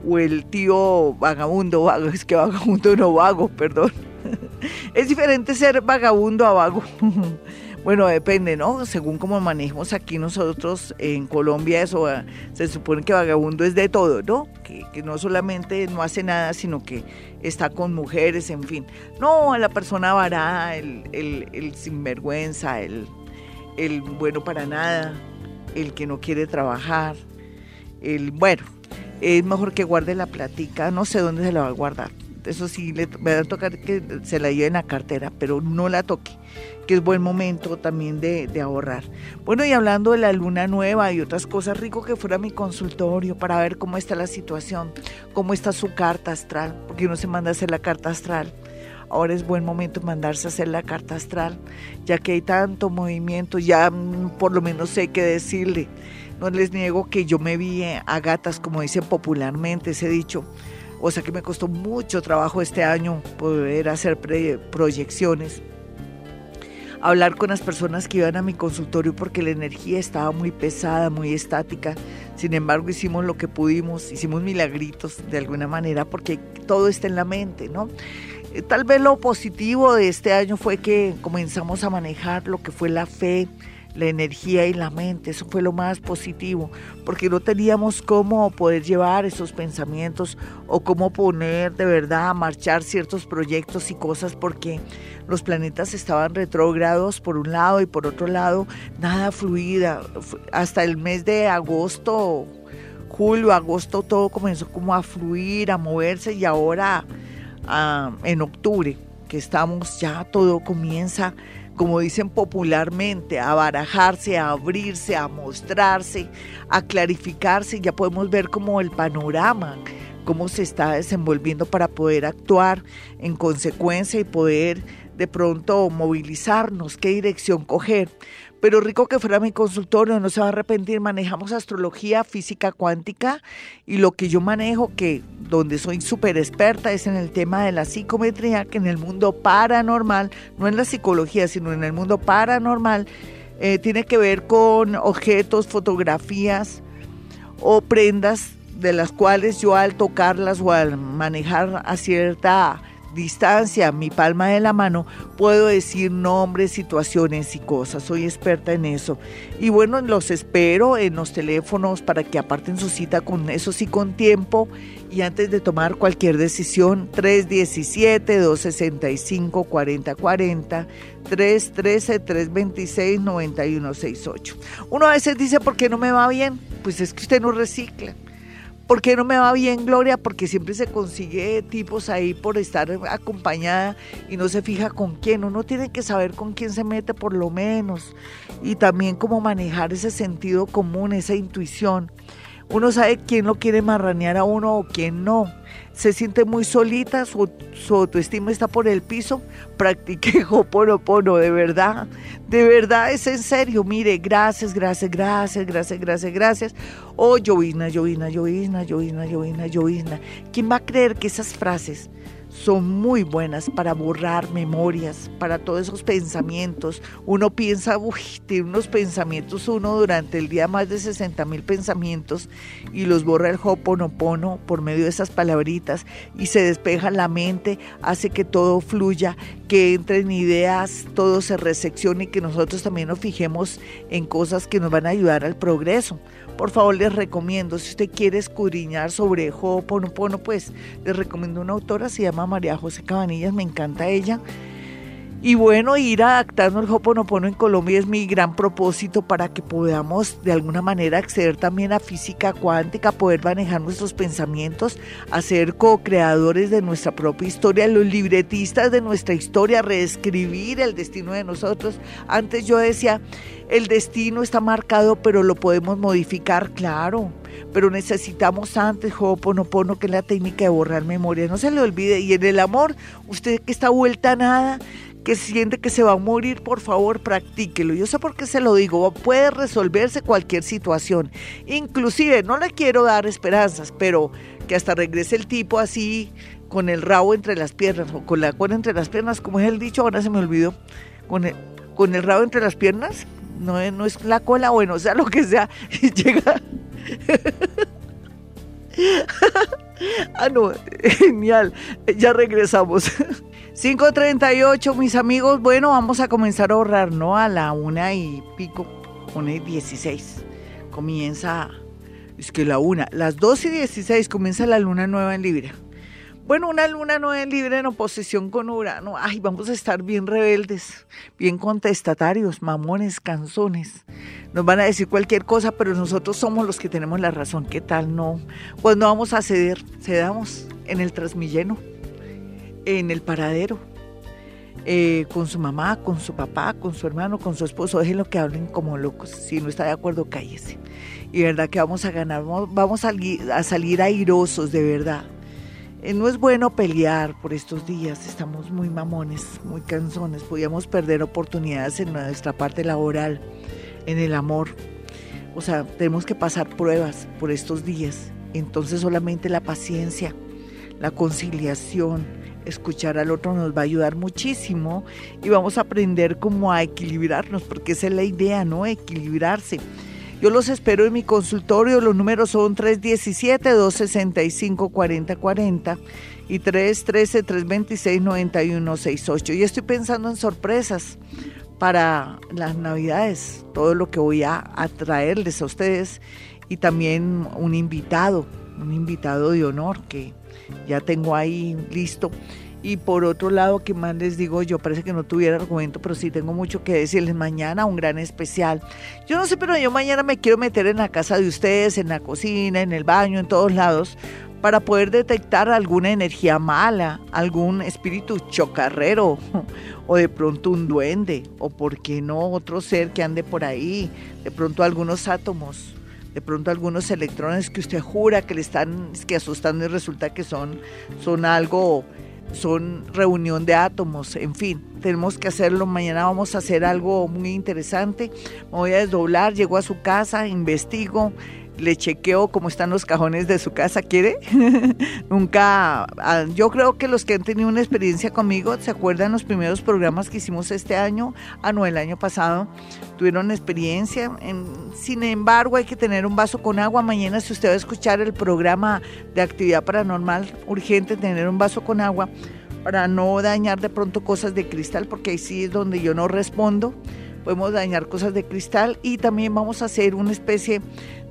o el tío vagabundo, vago, es que vagabundo no vago, perdón. Es diferente ser vagabundo a vago. Bueno, depende, ¿no? Según cómo manejemos aquí nosotros en Colombia, eso ah, se supone que vagabundo es de todo, ¿no? Que, que no solamente no hace nada, sino que está con mujeres, en fin. No, la persona varada, el, el, el sinvergüenza, el, el bueno para nada, el que no quiere trabajar, el bueno, es mejor que guarde la platica, no sé dónde se la va a guardar. Eso sí, le va a tocar que se la lleve en la cartera, pero no la toque, que es buen momento también de, ahorrar. Bueno, y hablando de la luna nueva y otras cosas, rico que fuera mi consultorio para ver cómo está la situación, cómo está su carta astral, porque uno se manda a hacer la carta astral. Ahora es buen momento mandarse a hacer la carta astral, ya que hay tanto movimiento, ya mm, por lo menos sé qué decirle. No les niego que yo me vi eh, a gatas, como dicen popularmente, ese dicho. O sea que me costó mucho trabajo este año poder hacer proyecciones. Hablar con las personas que iban a mi consultorio porque la energía estaba muy pesada, muy estática. Sin embargo, hicimos lo que pudimos, hicimos milagritos de alguna manera porque todo está en la mente, ¿no? Eh, Tal vez lo positivo de este año fue que comenzamos a manejar lo que fue la fe, la energía y la mente. Eso fue lo más positivo, porque no teníamos cómo poder llevar esos pensamientos o cómo poner de verdad a marchar ciertos proyectos y cosas, porque los planetas estaban retrógrados por un lado y por otro lado nada fluida. Hasta el mes de agosto, julio, agosto, todo comenzó como a fluir, a moverse y ahora ah, en octubre, que estamos ya todo comienza, como dicen popularmente, a barajarse, a abrirse, a mostrarse, a clarificarse, ya podemos ver como el panorama, cómo se está desenvolviendo para poder actuar en consecuencia y poder de pronto movilizarnos, qué dirección coger. Pero rico que fuera mi consultorio, no se va a arrepentir. Manejamos astrología, física cuántica y lo que yo manejo, que donde soy súper experta, es en el tema de la psicometría, que en el mundo paranormal, no en la psicología, sino en el mundo paranormal, eh, tiene que ver con objetos, fotografías o prendas de las cuales yo al tocarlas o al manejar a cierta distancia, mi palma de la mano, puedo decir nombres, situaciones y cosas. Soy experta en eso. Y bueno, los espero en los teléfonos para que aparten su cita con eso sí con tiempo y antes de tomar cualquier decisión, 317-265-4040, 313-326-9168. Uno a veces dice, ¿por qué no me va bien? Pues es que usted no recicla. ¿Por qué no me va bien, Gloria? Porque siempre se consigue tipos ahí por estar acompañada y no se fija con quién. Uno tiene que saber con quién se mete por lo menos. Y también cómo manejar ese sentido común, esa intuición. Uno sabe quién lo quiere marranear a uno o quién no se siente muy solita, su, autoestima está por el piso, practique Hoponopono, de verdad, de verdad es en serio, mire, gracias, gracias, gracias, gracias, gracias, gracias. Oh, llovina, llovina, llovina, llovina, llovina, llovina. ¿Quién va a creer que esas frases son muy buenas para borrar memorias, para todos esos pensamientos. Uno piensa, uy, tiene unos pensamientos uno durante el día, más de 60 mil pensamientos, y los borra el Hoponopono por medio de esas palabritas, y se despeja la mente, hace que todo fluya, que entren ideas, todo se reseccione y que nosotros también nos fijemos en cosas que nos van a ayudar al progreso. Por favor, les recomiendo, si usted quiere escudriñar sobre Ho'oponopono, pues les recomiendo una autora, se llama María José Cabanillas, me encanta ella. Y bueno, ir adaptando el Hoponopono en Colombia es mi gran propósito para que podamos de alguna manera acceder también a física cuántica, poder manejar nuestros pensamientos, a ser co-creadores de nuestra propia historia, los libretistas de nuestra historia, reescribir el destino de nosotros. Antes yo decía, el destino está marcado, pero lo podemos modificar, claro. Pero necesitamos antes Ho'oponopono, que es la técnica de borrar memoria. No se le olvide. Y en el amor, usted que está vuelta a nada, que siente que se va a morir, por favor, practíquelo. Yo sé por qué se lo digo, puede resolverse cualquier situación. Inclusive, no le quiero dar esperanzas, pero que hasta regrese el tipo así, con el rabo entre las piernas, o con la cola entre las piernas, como es el dicho, ahora se me olvidó, con el, con el rabo entre las piernas, no, no es la cola, bueno, sea, lo que sea, llega... ah, no, genial, ya regresamos. 5.38, mis amigos. Bueno, vamos a comenzar a ahorrar, ¿no? A la una y pico, una y 16. Comienza, es que la una, las 2 y 16 comienza la luna nueva en Libra. Bueno, una luna nueva en Libra en oposición con Urano. Ay, vamos a estar bien rebeldes, bien contestatarios, mamones, canzones. Nos van a decir cualquier cosa, pero nosotros somos los que tenemos la razón. ¿Qué tal? No. Pues no vamos a ceder, cedamos en el transmilleno en el paradero, eh, con su mamá, con su papá, con su hermano, con su esposo. Déjenlo que hablen como locos. Si no está de acuerdo, cállese. Y verdad que vamos a ganar, vamos a, a salir airosos, de verdad. Eh, no es bueno pelear por estos días, estamos muy mamones, muy canzones, podíamos perder oportunidades en nuestra parte laboral, en el amor. O sea, tenemos que pasar pruebas por estos días. Entonces solamente la paciencia, la conciliación, escuchar al otro nos va a ayudar muchísimo y vamos a aprender cómo a equilibrarnos, porque esa es la idea, ¿no? Equilibrarse. Yo los espero en mi consultorio, los números son 317-265-4040 y 313-326-9168. Y estoy pensando en sorpresas para las navidades, todo lo que voy a, a traerles a ustedes y también un invitado, un invitado de honor que ya tengo ahí listo. Y por otro lado, ¿qué más les digo yo? Parece que no tuviera argumento, pero sí tengo mucho que decirles. Mañana un gran especial. Yo no sé, pero yo mañana me quiero meter en la casa de ustedes, en la cocina, en el baño, en todos lados, para poder detectar alguna energía mala, algún espíritu chocarrero, o de pronto un duende, o por qué no otro ser que ande por ahí, de pronto algunos átomos de pronto algunos electrones que usted jura que le están que asustando y resulta que son, son algo, son reunión de átomos, en fin, tenemos que hacerlo. Mañana vamos a hacer algo muy interesante. Me voy a desdoblar, llego a su casa, investigo, le chequeo cómo están los cajones de su casa, ¿quiere? Nunca, ah, yo creo que los que han tenido una experiencia conmigo, ¿se acuerdan los primeros programas que hicimos este año? Ah, no, el año pasado, tuvieron experiencia. sin embargo, hay que tener un vaso con agua. Mañana, si usted va a escuchar el programa de actividad paranormal, urgente tener un vaso con agua para no dañar de pronto cosas de cristal, porque ahí sí es donde yo no respondo. Podemos dañar cosas de cristal y también vamos a hacer una especie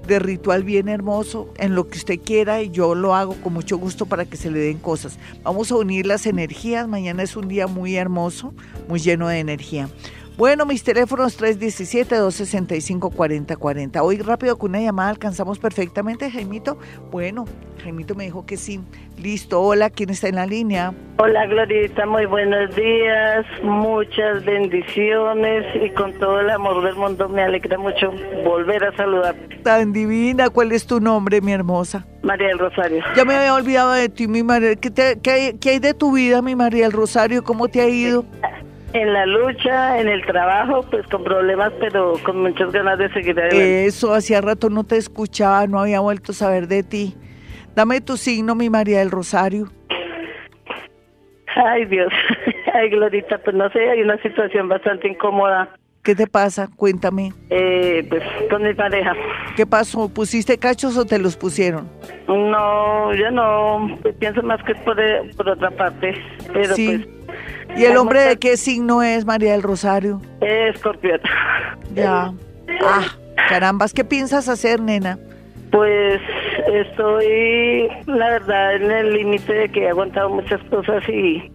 de ritual bien hermoso en lo que usted quiera y yo lo hago con mucho gusto para que se le den cosas. Vamos a unir las energías. Mañana es un día muy hermoso, muy lleno de energía. Bueno, mis teléfonos 317-265-4040. Hoy rápido con una llamada alcanzamos perfectamente, Jaimito. Bueno, Jaimito me dijo que sí. Listo, hola, ¿quién está en la línea? Hola, Glorita, muy buenos días, muchas bendiciones y con todo el amor del mundo me alegra mucho volver a saludar. Tan divina, ¿cuál es tu nombre, mi hermosa? María del Rosario. Ya me había olvidado de ti, mi María. ¿Qué, qué, hay, ¿Qué hay de tu vida, mi María del Rosario? ¿Cómo te ha ido? En la lucha, en el trabajo, pues con problemas, pero con muchas ganas de seguir adelante. Eso, hacía rato no te escuchaba, no había vuelto a saber de ti. Dame tu signo, mi María del Rosario. Ay, Dios. Ay, Glorita, pues no sé, hay una situación bastante incómoda. ¿Qué te pasa? Cuéntame. Eh, pues con mi pareja. ¿Qué pasó? ¿Pusiste cachos o te los pusieron? No, yo no. Pues pienso más que por, por otra parte. Pero sí. pues ¿Y el hombre de qué signo es María del Rosario? Escorpión. Ya. Ah, carambas, ¿qué piensas hacer, nena? Pues estoy, la verdad, en el límite de que he aguantado muchas cosas y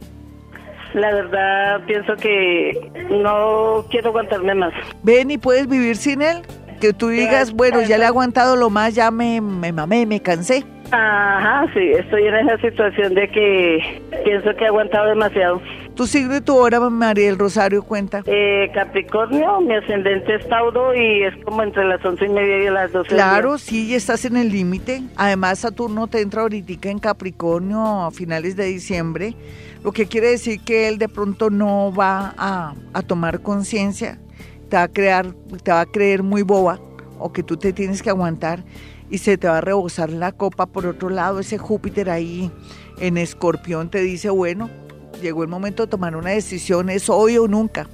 la verdad pienso que no quiero aguantarme más. Ven y puedes vivir sin él. Que tú digas, bueno, ya le he aguantado lo más, ya me, me mamé, me cansé. Ajá, sí, estoy en esa situación de que pienso que he aguantado demasiado. ¿Tu signo y tu hora, María del Rosario, cuenta? Eh, Capricornio, mi ascendente es Tauro y es como entre las once y media y las doce. Claro, sí, estás en el límite. Además, Saturno te entra ahorita en Capricornio a finales de diciembre, lo que quiere decir que él de pronto no va a, a tomar conciencia, te va a crear, te va a creer muy boba o que tú te tienes que aguantar y se te va a rebosar la copa. Por otro lado, ese Júpiter ahí en escorpión te dice, bueno, llegó el momento de tomar una decisión, es hoy o nunca.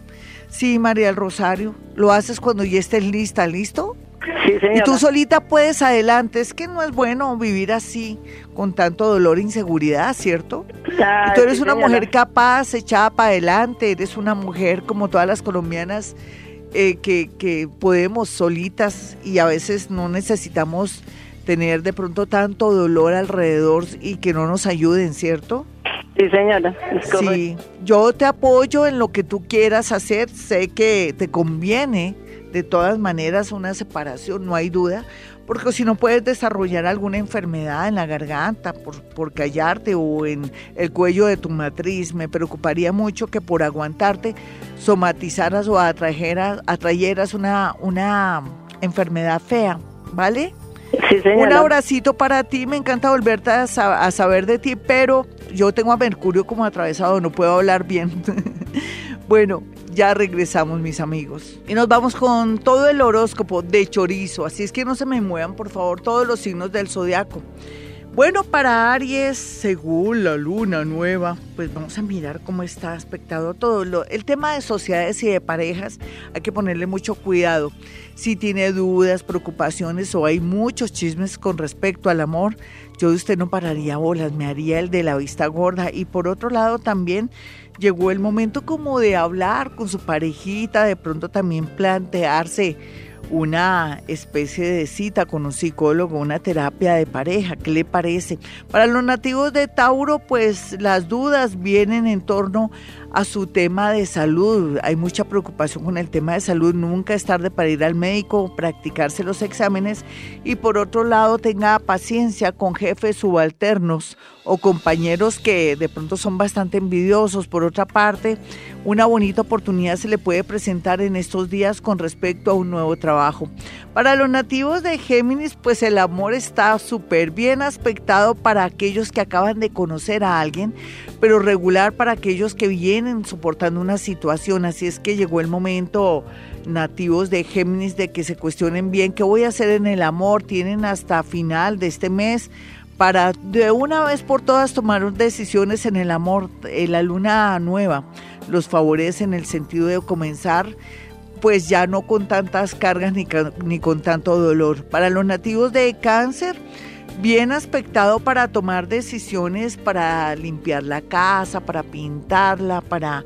Sí, María del Rosario, lo haces cuando ya estés lista, ¿listo? Sí, señora. Y tú solita puedes adelante. Es que no es bueno vivir así, con tanto dolor e inseguridad, ¿cierto? y tú eres una mujer capaz, echada para adelante, eres una mujer como todas las colombianas eh, que, que podemos solitas y a veces no necesitamos tener de pronto tanto dolor alrededor y que no nos ayuden, ¿cierto? Sí, señora. Sí, yo te apoyo en lo que tú quieras hacer. Sé que te conviene de todas maneras una separación, no hay duda, porque si no puedes desarrollar alguna enfermedad en la garganta por, por callarte o en el cuello de tu matriz, me preocuparía mucho que por aguantarte somatizaras o atrajeras, atrayeras una, una enfermedad fea, ¿vale? Un abracito para ti, me encanta volverte a, a, saber de ti, pero yo tengo a Mercurio como atravesado, no puedo hablar bien. bueno, ya regresamos mis amigos. Y nos vamos con todo el horóscopo de chorizo, así es que no se me muevan por favor todos los signos del zodiaco. Bueno, para Aries, según la luna nueva, pues vamos a mirar cómo está aspectado todo. El tema de sociedades y de parejas hay que ponerle mucho cuidado. Si tiene dudas, preocupaciones o hay muchos chismes con respecto al amor, yo de usted no pararía bolas, me haría el de la vista gorda. Y por otro lado también llegó el momento como de hablar con su parejita, de pronto también plantearse una especie de cita con un psicólogo, una terapia de pareja. ¿Qué le parece? Para los nativos de Tauro, pues las dudas vienen en torno a su tema de salud. Hay mucha preocupación con el tema de salud. Nunca es tarde para ir al médico, practicarse los exámenes y por otro lado tenga paciencia con jefes subalternos o compañeros que de pronto son bastante envidiosos. Por otra parte, una bonita oportunidad se le puede presentar en estos días con respecto a un nuevo trabajo. Para los nativos de Géminis, pues el amor está súper bien aspectado para aquellos que acaban de conocer a alguien, pero regular para aquellos que vienen soportando una situación. Así es que llegó el momento nativos de Géminis de que se cuestionen bien qué voy a hacer en el amor. Tienen hasta final de este mes para de una vez por todas tomar decisiones en el amor. Eh, la luna nueva los favorece en el sentido de comenzar pues ya no con tantas cargas ni, con tanto dolor. Para los nativos de cáncer, bien aspectado para tomar decisiones, para limpiar la casa, para pintarla, para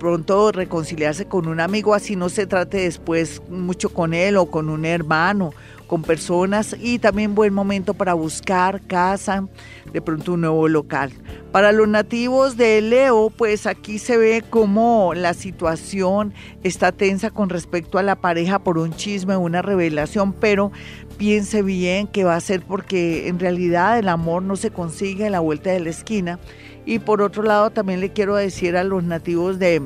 pronto reconciliarse con un amigo, así no se trate después mucho con él o con un hermano con personas y también buen momento para buscar casa, de pronto un nuevo local. Para los nativos de Leo, pues aquí se ve como la situación está tensa con respecto a la pareja por un chisme, una revelación, pero piense bien que va a ser porque en realidad el amor no se consigue a la vuelta de la esquina. Y por otro lado, también le quiero decir a los nativos de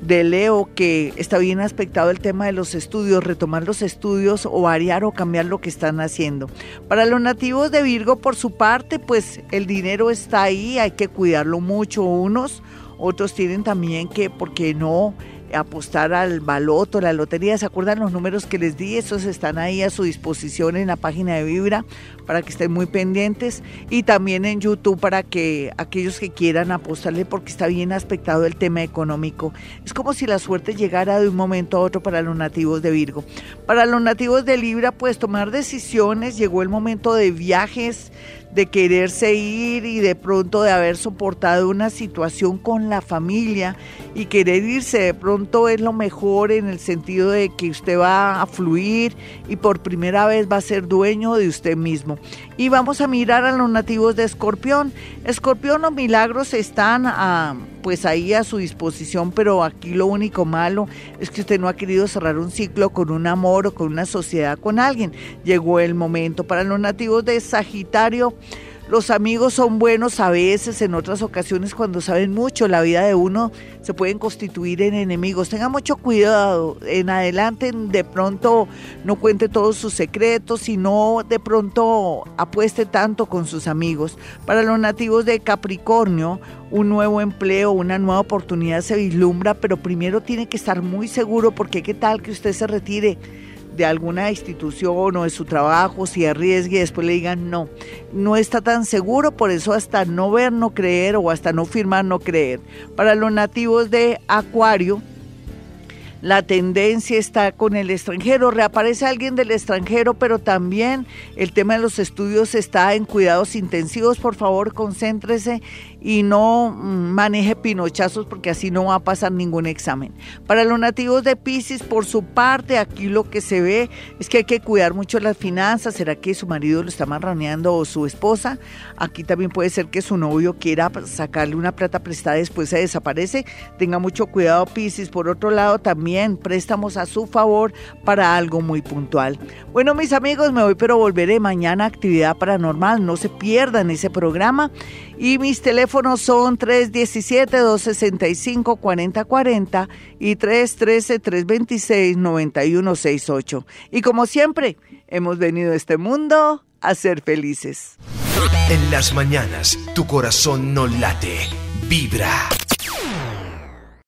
de Leo que está bien aspectado el tema de los estudios, retomar los estudios o variar o cambiar lo que están haciendo. Para los nativos de Virgo, por su parte, pues el dinero está ahí, hay que cuidarlo mucho unos, otros tienen también que, porque no? Apostar al baloto, la lotería. ¿Se acuerdan los números que les di? Esos están ahí a su disposición en la página de Vibra para que estén muy pendientes y también en YouTube para que aquellos que quieran apostarle porque está bien aspectado el tema económico. Es como si la suerte llegara de un momento a otro para los nativos de Virgo. Para los nativos de Libra, pues tomar decisiones, llegó el momento de viajes, de quererse ir y de pronto de haber soportado una situación con la familia y querer irse de pronto es lo mejor en el sentido de que usted va a fluir y por primera vez va a ser dueño de usted mismo. Y vamos a mirar a los nativos de Escorpión. Escorpión, los milagros están a, pues ahí a su disposición, pero aquí lo único malo es que usted no ha querido cerrar un ciclo con un amor o con una sociedad con alguien. Llegó el momento. Para los nativos de Sagitario, los amigos son buenos a veces, en otras ocasiones cuando saben mucho la vida de uno se pueden constituir en enemigos. Tenga mucho cuidado, en adelante de pronto no cuente todos sus secretos, sino de pronto apueste tanto con sus amigos. Para los nativos de Capricornio, un nuevo empleo, una nueva oportunidad se vislumbra, pero primero tiene que estar muy seguro porque qué tal que usted se retire de alguna institución o de su trabajo, si arriesgue y después le digan no, no está tan seguro, por eso hasta no ver, no creer o hasta no firmar, no creer. Para los nativos de Acuario, la tendencia está con el extranjero, reaparece alguien del extranjero, pero también el tema de los estudios está en cuidados intensivos. Por favor, concéntrese y no mm, maneje pinochazos porque así no va a pasar ningún examen. Para los nativos de Pisces, por su parte, aquí lo que se ve es que hay que cuidar mucho las finanzas. ¿Será que su marido lo está marraneando o su esposa? Aquí también puede ser que su novio quiera sacarle una plata prestada y después se desaparece. Tenga mucho cuidado, Pisces. Por otro lado, también préstamos a su favor para algo muy puntual. Bueno, mis amigos, me voy, pero volveré mañana a actividad paranormal. No se pierdan ese programa. Y mis teléfonos son 317-265-4040 y 313-326-9168. Y como siempre, hemos venido a este mundo a ser felices. En las mañanas, tu corazón no late, vibra.